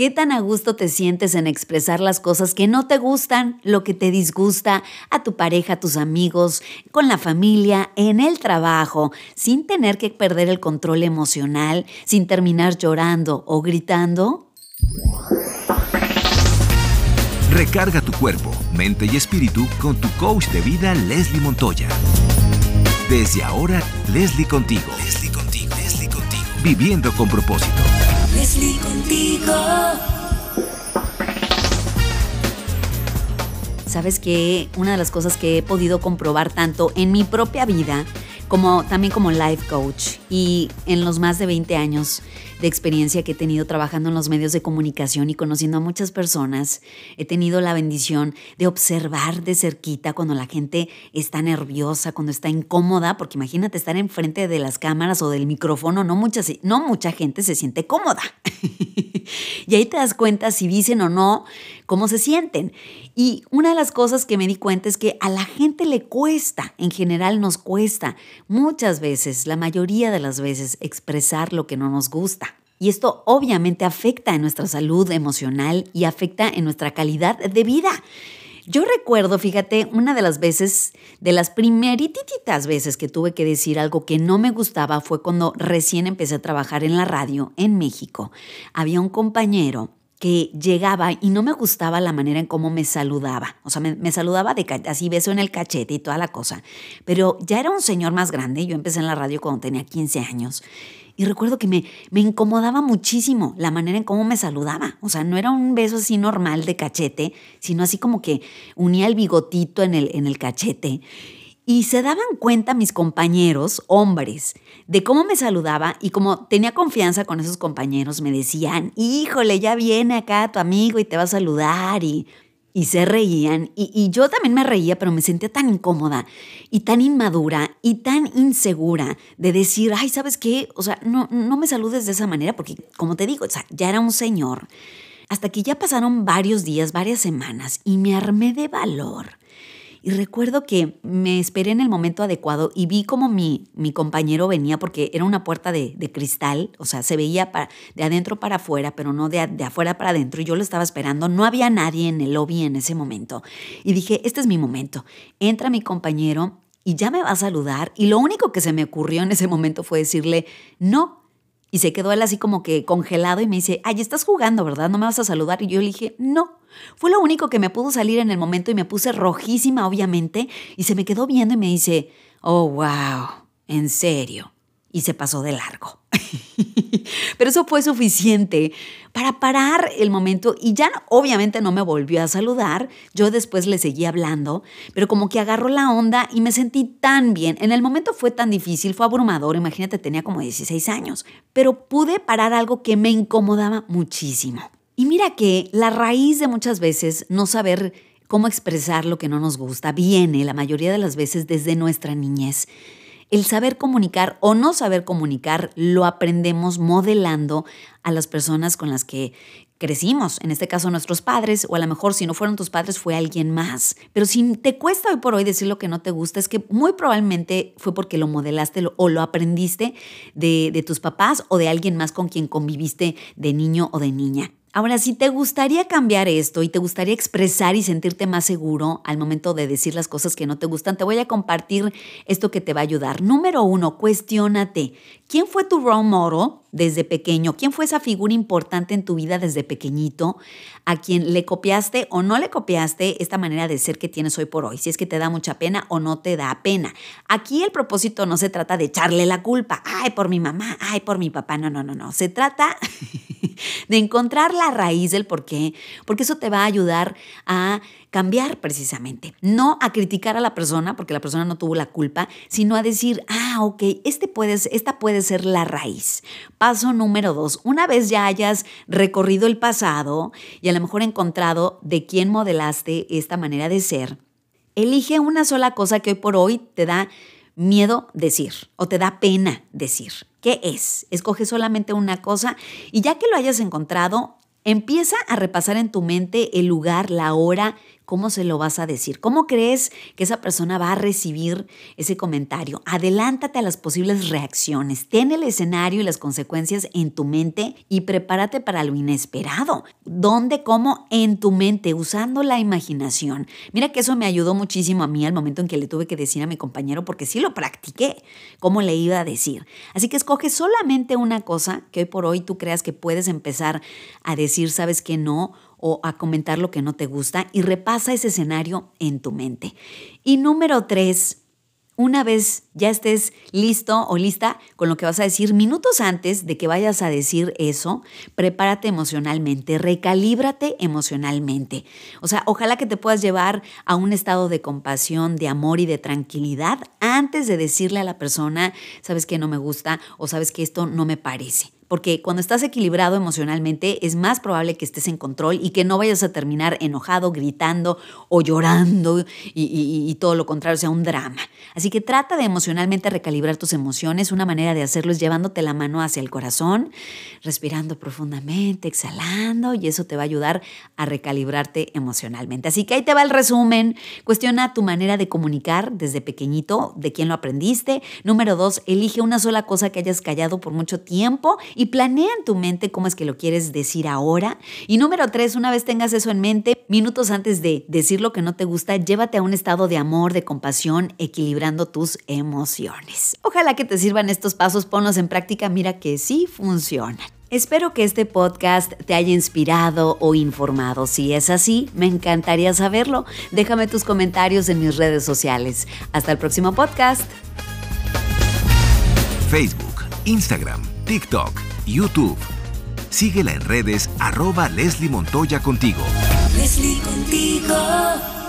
¿Qué tan a gusto te sientes en expresar las cosas que no te gustan, lo que te disgusta a tu pareja, a tus amigos, con la familia, en el trabajo, sin tener que perder el control emocional, sin terminar llorando o gritando? Recarga tu cuerpo, mente y espíritu con tu coach de vida Leslie Montoya. Desde ahora, Leslie contigo. Leslie contigo. Leslie contigo. Viviendo con propósito. Leslie contigo. Sabes que una de las cosas que he podido comprobar tanto en mi propia vida como también como life coach y en los más de 20 años de experiencia que he tenido trabajando en los medios de comunicación y conociendo a muchas personas, he tenido la bendición de observar de cerquita cuando la gente está nerviosa, cuando está incómoda, porque imagínate estar enfrente de las cámaras o del micrófono, no mucha, no mucha gente se siente cómoda. y ahí te das cuenta si dicen o no cómo se sienten. Y una de las cosas que me di cuenta es que a la gente le cuesta, en general nos cuesta, muchas veces, la mayoría de las veces, expresar lo que no nos gusta. Y esto obviamente afecta en nuestra salud emocional y afecta en nuestra calidad de vida. Yo recuerdo, fíjate, una de las veces, de las primerititas veces que tuve que decir algo que no me gustaba fue cuando recién empecé a trabajar en la radio en México. Había un compañero que llegaba y no me gustaba la manera en cómo me saludaba. O sea, me, saludaba de así beso en el cachete y toda la cosa. Pero ya era un señor más grande. Yo empecé en la radio cuando tenía 15 años. Y recuerdo que me, me incomodaba muchísimo la manera en cómo me saludaba. O sea, no era un beso así normal de cachete, sino así como que unía el bigotito en el, en el cachete. Y se daban cuenta mis compañeros, hombres, de cómo me saludaba y como tenía confianza con esos compañeros, me decían, híjole, ya viene acá tu amigo y te va a saludar y, se reían. Y, y yo también me reía, pero me sentía tan incómoda y tan inmadura y tan insegura de decir, ay, ¿sabes qué? O sea, no, no me saludes de esa manera porque, como te digo, o sea, ya era un señor. Hasta que ya pasaron varios días, varias semanas y me armé de valor y recuerdo que me esperé en el momento adecuado y vi como mi, mi compañero venía, porque era una puerta de, cristal, o sea, se veía de adentro para afuera, pero no de, de afuera para adentro. Y yo lo estaba esperando, no había nadie en el lobby en ese momento. Y dije, este es mi momento. Entra mi compañero y ya me va a saludar. Y lo único que se me ocurrió en ese momento fue decirle, no, y se quedó él así como que congelado y me dice, ay, estás jugando, ¿verdad? ¿No me vas a saludar? Y yo le dije, no. Fue lo único que me pudo salir en el momento y me puse rojísima, obviamente, y se me quedó viendo y me dice, oh, wow, en serio y se pasó de largo. Pero eso fue suficiente para parar el momento y ya obviamente no me volvió a saludar. Yo después le seguí hablando, pero como que agarró la onda y me sentí tan bien. En el momento fue tan difícil, fue abrumador, imagínate, tenía como 16 años, pero pude parar algo que me incomodaba muchísimo. Y mira que la raíz de muchas veces no saber cómo expresar lo que no nos gusta viene la mayoría de las veces desde nuestra niñez. El saber comunicar o no saber comunicar lo aprendemos modelando a las personas con las que crecimos, en este caso nuestros padres, o a lo mejor si no fueron tus padres fue alguien más. Pero si te cuesta hoy por hoy decir lo que no te gusta, es que muy probablemente fue porque lo modelaste o lo aprendiste de, de tus papás o de alguien más con quien conviviste de niño o de niña. Ahora, si te gustaría cambiar esto y te gustaría expresar y sentirte más seguro al momento de decir las cosas que no te gustan, te voy a compartir esto que te va a ayudar. Número uno, cuestiónate. ¿Quién fue tu role model desde pequeño? ¿Quién fue esa figura importante en tu vida desde pequeñito a quien le copiaste o no le copiaste esta manera de ser que tienes hoy por hoy? Si es que te da mucha pena o no te da pena. Aquí el propósito no se trata de echarle la culpa. Ay, por mi mamá, ay, por mi papá. No, no, no, no. Se trata de encontrar la raíz del por qué, porque eso te va a ayudar a cambiar precisamente. No a criticar a la persona, porque la persona no tuvo la culpa, sino a decir, ah, ok, este esta puede ser la raíz. Paso número dos, una vez ya hayas recorrido el pasado y a lo mejor encontrado de quién modelaste esta manera de ser, elige una sola cosa que hoy por hoy te da miedo decir o te da pena decir. ¿Qué es? Escoge solamente una cosa y ya que lo hayas encontrado, empieza a repasar en tu mente el lugar, la hora, ¿cómo se lo vas a decir? ¿Cómo crees que esa persona va a recibir ese comentario? Adelántate a las posibles reacciones. Ten el escenario y las consecuencias en tu mente y prepárate para lo inesperado. ¿Dónde? ¿Cómo? En tu mente, usando la imaginación. Mira que eso me ayudó muchísimo a mí al momento en que le tuve que decir a mi compañero porque sí lo practiqué, cómo le iba a decir. Así que escoge solamente una cosa que hoy por hoy tú creas que puedes empezar a decir, sabes que no, o a comentar lo que no te gusta y repasa ese escenario en tu mente. Y número tres, una vez ya estés listo o lista con lo que vas a decir, minutos antes de que vayas a decir eso, prepárate emocionalmente, recalíbrate emocionalmente. O sea, ojalá que te puedas llevar a un estado de compasión, de amor y de tranquilidad antes de decirle a la persona, sabes que no me gusta o sabes que esto no me parece porque cuando estás equilibrado emocionalmente es más probable que estés en control y que no vayas a terminar enojado, gritando o llorando y, todo lo contrario, sea un drama. Así que trata de emocionalmente recalibrar tus emociones. Una manera de hacerlo es llevándote la mano hacia el corazón, respirando profundamente, exhalando y eso te va a ayudar a recalibrarte emocionalmente. Así que ahí te va el resumen. Cuestiona tu manera de comunicar desde pequeñito, de quién lo aprendiste. Número dos, elige una sola cosa que hayas callado por mucho tiempo y planea en tu mente cómo es que lo quieres decir ahora. Y número tres, una vez tengas eso en mente, minutos antes de decir lo que no te gusta, llévate a un estado de amor, de compasión, equilibrando tus emociones. Ojalá que te sirvan estos pasos, ponlos en práctica, mira que sí funcionan. Espero que este podcast te haya inspirado o informado. Si es así, me encantaría saberlo. Déjame tus comentarios en mis redes sociales. Hasta el próximo podcast. Facebook, Instagram, TikTok YouTube. Síguela en redes arroba Leslie Montoya contigo. Leslie contigo.